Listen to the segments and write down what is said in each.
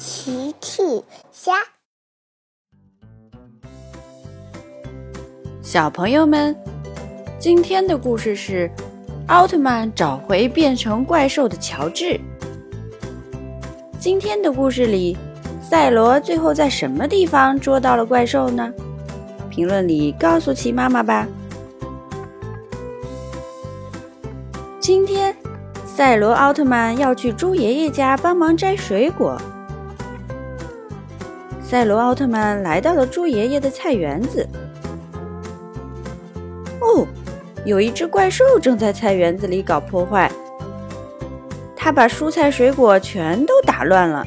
奇趣虾，小朋友们，今天的故事是奥特曼找回变成怪兽的乔治。今天的故事里，赛罗最后在什么地方捉到了怪兽呢？评论里告诉奇妈妈吧。今天，赛罗奥特曼要去猪爷爷家帮忙摘水果。赛罗奥特曼来到了猪爷爷的菜园子。哦，有一只怪兽正在菜园子里搞破坏，他把蔬菜水果全都打乱了。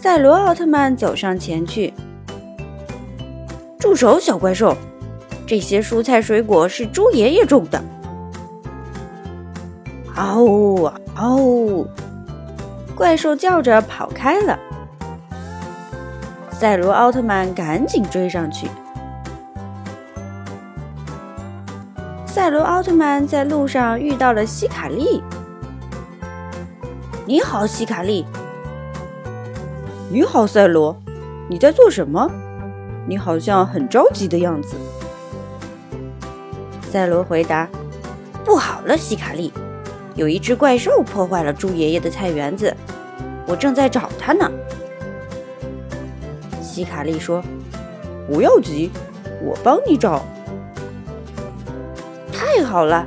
赛罗奥特曼走上前去，住手，小怪兽！这些蔬菜水果是猪爷爷种的。嗷呜嗷呜！怪兽叫着跑开了。赛罗奥特曼赶紧追上去。赛罗奥特曼在路上遇到了希卡利。你好，希卡利。你好，赛罗。你在做什么？你好像很着急的样子。赛罗回答：“不好了，希卡利，有一只怪兽破坏了猪爷爷的菜园子，我正在找它呢。”希卡利说：“不要急，我帮你找。”太好了，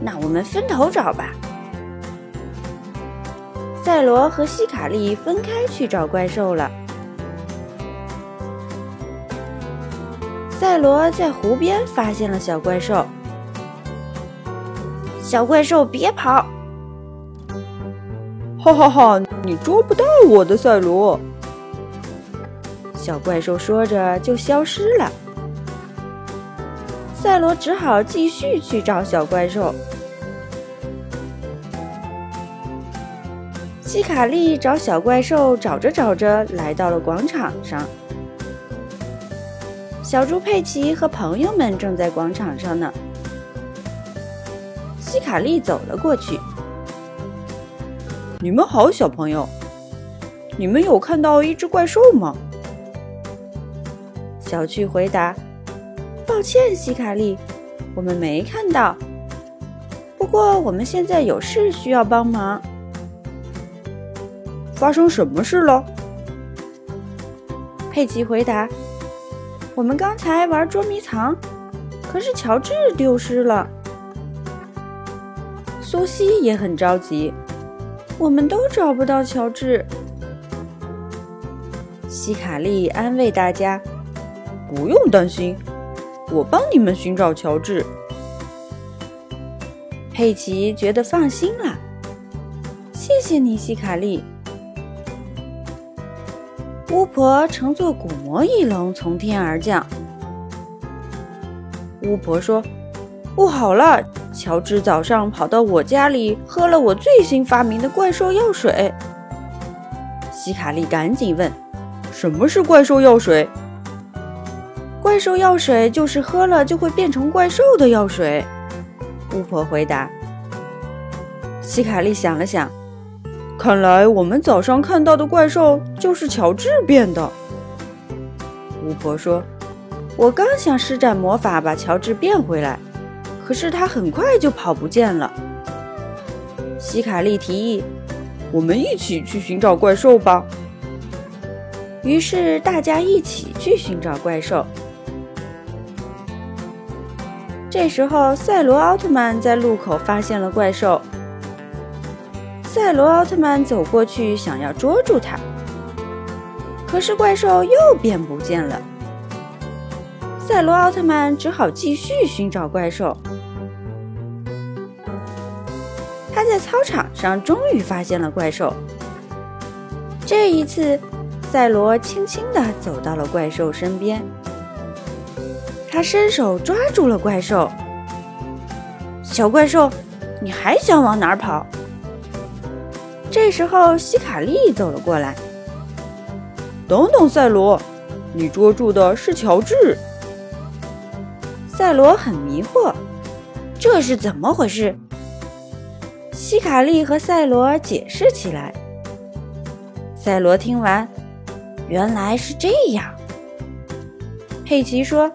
那我们分头找吧。赛罗和希卡利分开去找怪兽了。赛罗在湖边发现了小怪兽。小怪兽，别跑！哈哈哈，你捉不到我的，赛罗。小怪兽说着就消失了，赛罗只好继续去找小怪兽。希卡利找小怪兽，找着找着来到了广场上。小猪佩奇和朋友们正在广场上呢。希卡利走了过去：“你们好，小朋友，你们有看到一只怪兽吗？”小趣回答：“抱歉，希卡利，我们没看到。不过我们现在有事需要帮忙。发生什么事了？”佩奇回答：“我们刚才玩捉迷藏，可是乔治丢失了。”苏西也很着急：“我们都找不到乔治。”希卡利安慰大家。不用担心，我帮你们寻找乔治。佩奇觉得放心了，谢谢你，希卡利。巫婆乘坐古魔翼龙从天而降。巫婆说：“不好了，乔治早上跑到我家里喝了我最新发明的怪兽药水。”希卡利赶紧问：“什么是怪兽药水？”怪兽药水就是喝了就会变成怪兽的药水，巫婆回答。希卡利想了想，看来我们早上看到的怪兽就是乔治变的。巫婆说：“我刚想施展魔法把乔治变回来，可是他很快就跑不见了。”希卡利提议：“我们一起去寻找怪兽吧。”于是大家一起去寻找怪兽。这时候，赛罗奥特曼在路口发现了怪兽。赛罗奥特曼走过去，想要捉住它，可是怪兽又变不见了。赛罗奥特曼只好继续寻找怪兽。他在操场上终于发现了怪兽。这一次，赛罗轻轻地走到了怪兽身边。他伸手抓住了怪兽。小怪兽，你还想往哪儿跑？这时候，希卡利走了过来。等等，赛罗，你捉住的是乔治。赛罗很迷惑，这是怎么回事？希卡利和赛罗解释起来。赛罗听完，原来是这样。佩奇说：“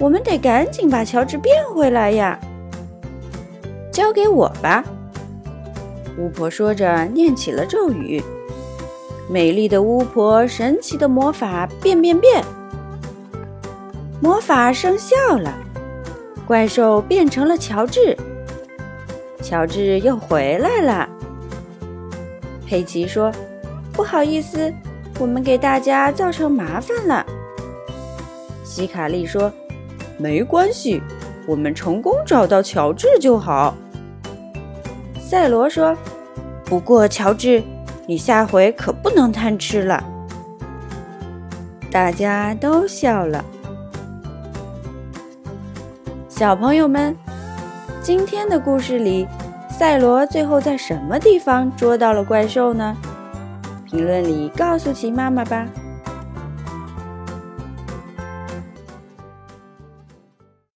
我们得赶紧把乔治变回来呀！”交给我吧。巫婆说着，念起了咒语。美丽的巫婆，神奇的魔法，变变变！魔法生效了，怪兽变成了乔治。乔治又回来了。佩奇说：“不好意思，我们给大家造成麻烦了。”希卡利说：“没关系，我们成功找到乔治就好。”赛罗说：“不过，乔治，你下回可不能贪吃了。”大家都笑了。小朋友们，今天的故事里，赛罗最后在什么地方捉到了怪兽呢？评论里告诉奇妈妈吧。